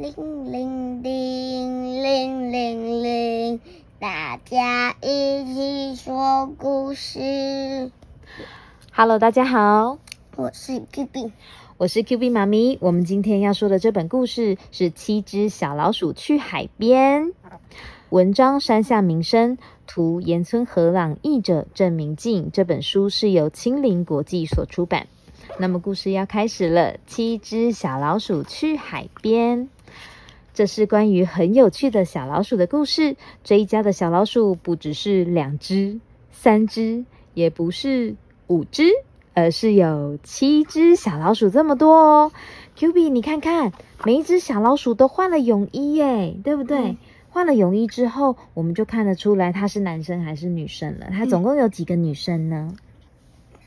铃铃铃铃铃铃，大家一起说故事。Hello，大家好，我是 Q B，我是 Q B 妈咪。我们今天要说的这本故事是《七只小老鼠去海边》，文章山下明生，图岩村和朗，译者郑明静。这本书是由青林国际所出版。那么故事要开始了，《七只小老鼠去海边》。这是关于很有趣的小老鼠的故事。这一家的小老鼠不只是两只、三只，也不是五只，而是有七只小老鼠这么多哦。Q B，你看看，每一只小老鼠都换了泳衣耶，对不对？嗯换了泳衣之后，我们就看得出来它是男生还是女生了。它总共有几个女生呢？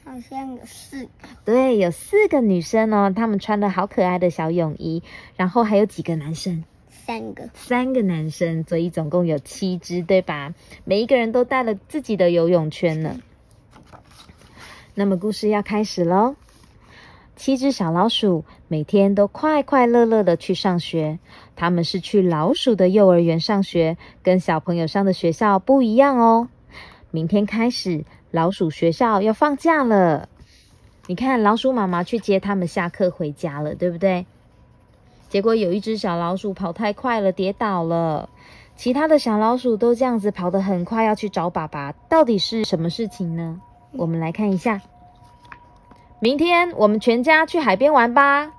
好像有四个，对，有四个女生哦，她们穿的好可爱的小泳衣，然后还有几个男生？三个，三个男生，所以总共有七只，对吧？每一个人都带了自己的游泳圈呢。那么故事要开始喽。七只小老鼠每天都快快乐乐的去上学，他们是去老鼠的幼儿园上学，跟小朋友上的学校不一样哦。明天开始，老鼠学校要放假了。你看，老鼠妈妈去接他们下课回家了，对不对？结果有一只小老鼠跑太快了，跌倒了。其他的小老鼠都这样子跑得很快，要去找爸爸。到底是什么事情呢？我们来看一下。明天我们全家去海边玩吧。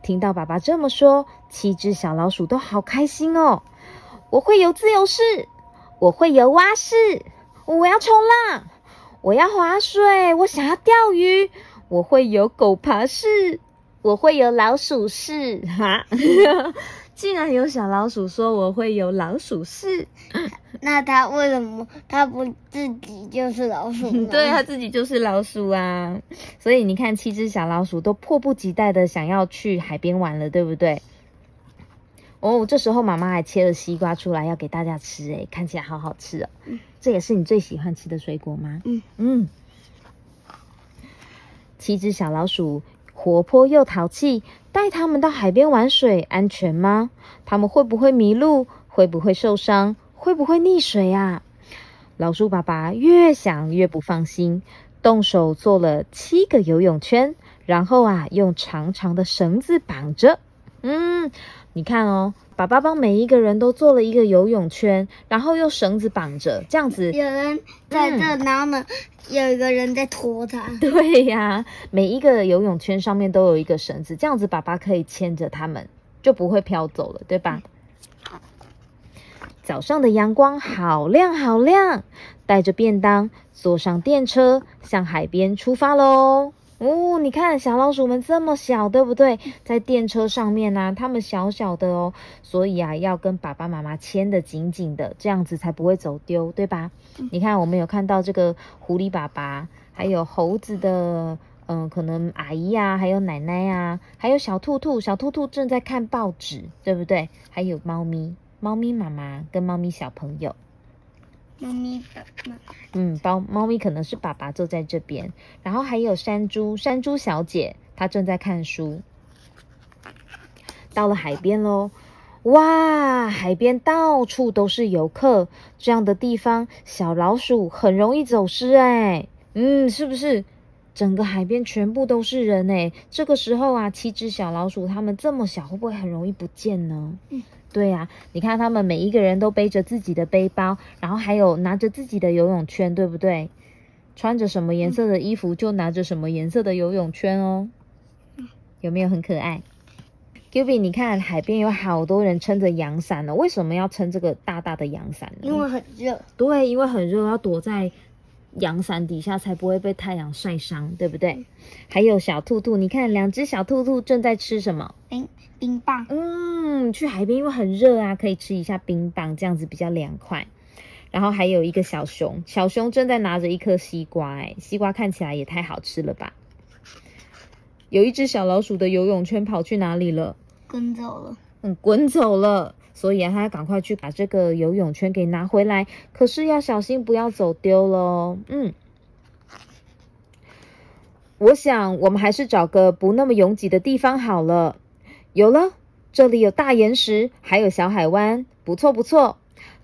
听到爸爸这么说，七只小老鼠都好开心哦。我会游自由式，我会游蛙式，我要冲浪，我要划水，我想要钓鱼，我会游狗爬式，我会有老鼠式。哈，竟然有小老鼠说我会有老鼠式，那他为什么他不自己就是老鼠呢？对他自己就是老鼠啊。所以你看，七只小老鼠都迫不及待的想要去海边玩了，对不对？哦，这时候妈妈还切了西瓜出来要给大家吃，哎，看起来好好吃哦。这也是你最喜欢吃的水果吗？嗯嗯。七只小老鼠活泼又淘气，带他们到海边玩水，安全吗？他们会不会迷路？会不会受伤？会不会溺水啊？老鼠爸爸越想越不放心，动手做了七个游泳圈，然后啊，用长长的绳子绑着。嗯，你看哦，爸爸帮每一个人都做了一个游泳圈，然后用绳子绑着，这样子有人在这，然后呢，有一个人在拖他。对呀、每一个游泳圈上面都有一个绳子，这样子爸爸可以牵着他们，就不会飘走了，对吧？早上的阳光好亮好亮，带着便当，坐上电车，向海边出发喽。哦，你看小老鼠们这么小，对不对？在电车上面呢、它们小小的哦，所以啊，要跟爸爸妈妈牵得紧紧的，这样子才不会走丢，对吧？你看，我们有看到这个狐狸爸爸，还有猴子的，嗯、可能阿姨啊，还有奶奶啊，还有小兔兔，小兔兔正在看报纸，对不对？还有猫咪，猫咪妈妈跟猫咪小朋友。猫咪爸爸，嗯，猫猫咪可能是爸爸坐在这边，然后还有山猪，山猪小姐她正在看书。到了海边喽，哇，海边到处都是游客，这样的地方小老鼠很容易走失哎，嗯，是不是？整个海边全部都是人哎，这个时候啊，七只小老鼠它们这么小，会不会很容易不见呢？嗯对呀、你看它们每一个人都背着自己的背包，然后还有拿着自己的游泳圈，对不对？穿着什么颜色的衣服就拿着什么颜色的游泳圈哦，有没有很可爱 q b 你看海边有好多人撑着阳伞呢，为什么要撑这个大大的阳伞呢？因为很热。对，因为很热，要躲在阳伞底下才不会被太阳晒伤，对不对？还有小兔兔，你看两只小兔兔正在吃什么？冰冰棒，嗯，去海边因为很热啊，可以吃一下冰棒，这样子比较凉快。然后还有一个小熊，小熊正在拿着一颗西瓜，哎，西瓜看起来也太好吃了吧！有一只小老鼠的游泳圈跑去哪里了？滚走了。嗯，滚走了。所以啊，他要赶快去把这个游泳圈给拿回来。可是要小心，不要走丢喽。嗯，我想我们还是找个不那么拥挤的地方好了。有了，这里有大岩石，还有小海湾，不错不错。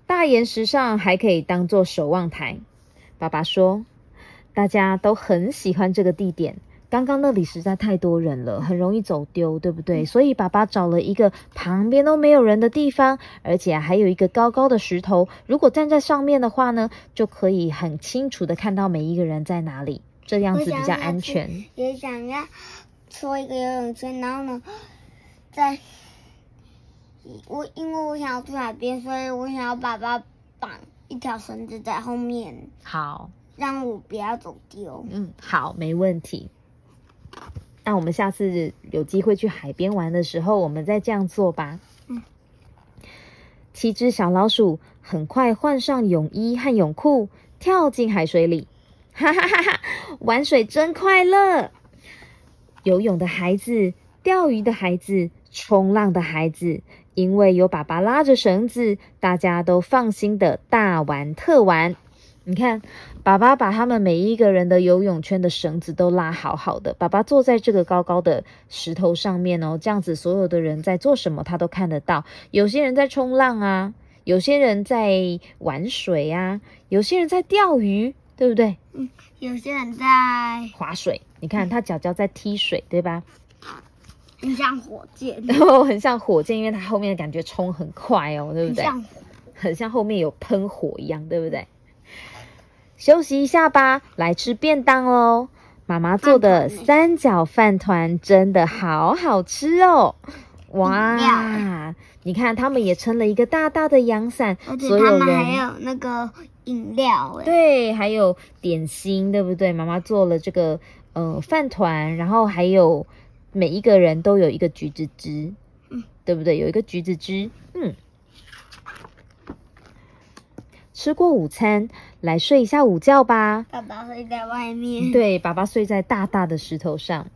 大岩石上还可以当做守望台。爸爸说，大家都很喜欢这个地点。刚刚那里实在太多人了，很容易走丢，对不对？所以爸爸找了一个旁边都没有人的地方，而且还有一个高高的石头。如果站在上面的话呢，就可以很清楚的看到每一个人在哪里，这样子比较安全。也想要搓一个游泳圈，然后呢，在我因为我想要住海边，所以我想要爸爸绑一条绳子在后面，好，让我不要走丢。嗯，好，没问题。那我们下次有机会去海边玩的时候，我们再这样做吧。嗯。七只小老鼠很快换上泳衣和泳裤，跳进海水里，哈哈哈哈！玩水真快乐。游泳的孩子，钓鱼的孩子，冲浪的孩子，因为有爸爸拉着绳子，大家都放心的大玩特玩。你看，爸爸把他们每一个人的游泳圈的绳子都拉好好的。爸爸坐在这个高高的石头上面哦，这样子所有的人在做什么，他都看得到。有些人在冲浪啊，有些人在玩水啊，有些人在钓鱼，对不对？嗯，有些人在划水。你看他脚脚在踢水，对吧？很像火箭，然后很像火箭，因为他后面感觉冲很快哦，对不对？像火，很像后面有喷火一样，对不对？休息一下吧，来吃便当哦！妈妈做的三角饭团真的好好吃哦！哇，你看他们也撑了一个大大的阳伞，而且他们还有那个饮料，对，还有点心，对不对？妈妈做了这个呃饭团，然后还有每一个人都有一个橘子汁，嗯，对不对？有一个橘子汁，嗯。吃过午餐，来睡一下午觉吧。爸爸睡在外面。对，爸爸睡在大大的石头上。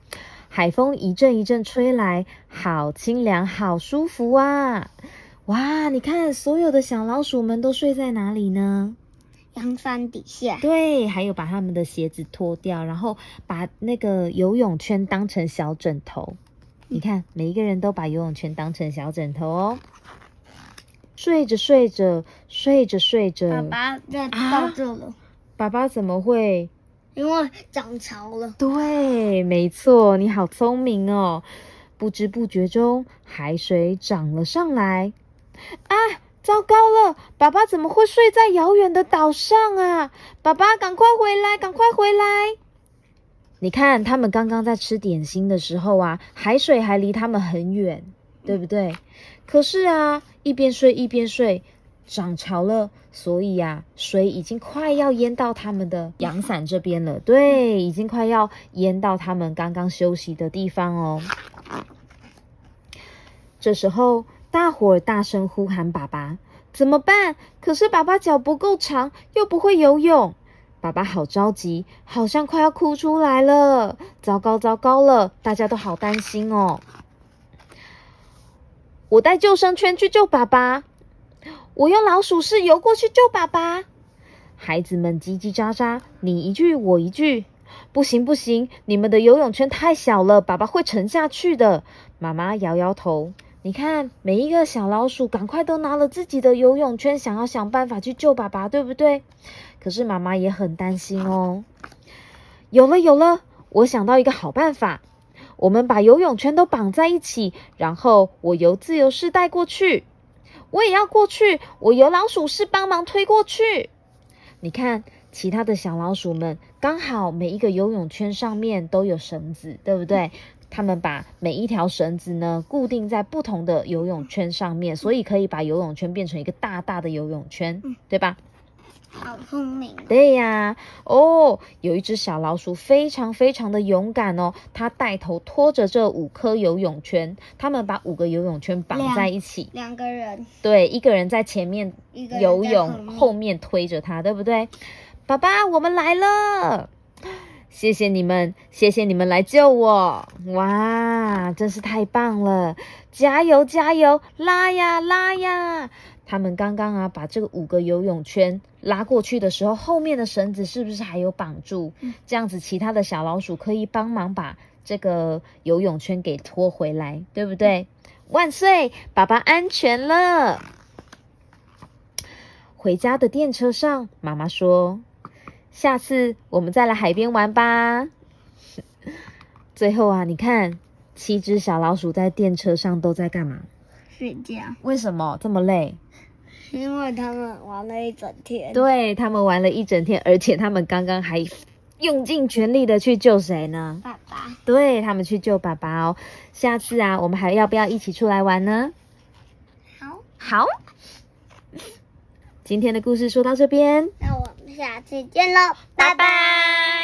海风一阵一阵吹来，好清凉，好舒服啊！哇，你看，所有的小老鼠们都睡在哪里呢？阳伞底下。对，还有把他们的鞋子脱掉，然后把那个游泳圈当成小枕头。你看，每一个人都把游泳圈当成小枕头哦。睡着睡着，睡着睡着，爸爸在到这了。爸爸怎么会？因为涨潮了。对，没错，你好聪明哦。不知不觉中，海水涨了上来。啊，糟糕了！爸爸怎么会睡在遥远的岛上啊？爸爸，赶快回来，赶快回来！你看，他们刚刚在吃点心的时候啊，海水还离他们很远，对不对？可是啊。一边睡一边睡，涨潮了，所以呀，水已经快要淹到他们的阳伞这边了。对，已经快要淹到他们刚刚休息的地方哦。这时候，大伙儿大声呼喊：“爸爸，怎么办？”可是爸爸脚不够长，又不会游泳。爸爸好着急，好像快要哭出来了。糟糕，糟糕了，大家都好担心哦。我带救生圈去救爸爸，我用老鼠式游过去救爸爸。孩子们叽叽喳喳，你一句我一句，不行不行，你们的游泳圈太小了，爸爸会沉下去的。妈妈摇摇头，你看每一个小老鼠，赶快都拿了自己的游泳圈，想要想办法去救爸爸，对不对？可是妈妈也很担心哦。有了有了，我想到一个好办法。我们把游泳圈都绑在一起，然后我由自由式带过去，我也要过去，我由老鼠式帮忙推过去。你看，其他的小老鼠们刚好每一个游泳圈上面都有绳子，对不对？他们把每一条绳子呢固定在不同的游泳圈上面，所以可以把游泳圈变成一个大大的游泳圈，对吧？好聪明！对呀，哦，有一只小老鼠非常非常的勇敢哦，它带头拖着这五颗游泳圈，他们把五个游泳圈绑在一起，两个人，对，一个人在前面游泳，后面。推着它，对不对？爸爸，我们来了，谢谢你们，谢谢你们来救我，哇，真是太棒了，加油加油，拉呀拉呀！他们刚刚啊，把这个五个游泳圈拉过去的时候，后面的绳子是不是还有绑住？这样子，其他的小老鼠可以帮忙把这个游泳圈给拖回来，对不对？万岁，爸爸安全了。回家的电车上，妈妈说：“下次我们再来海边玩吧。”最后啊，你看，七只小老鼠在电车上都在干嘛？睡觉。为什么这么累？因为他们玩了一整天。对他们玩了一整天，而且他们刚刚还用尽全力的去救谁呢？爸爸。对他们去救爸爸哦。下次啊，我们还要不要一起出来玩呢？好。好。今天的故事说到这边，那我们下次见喽，拜拜。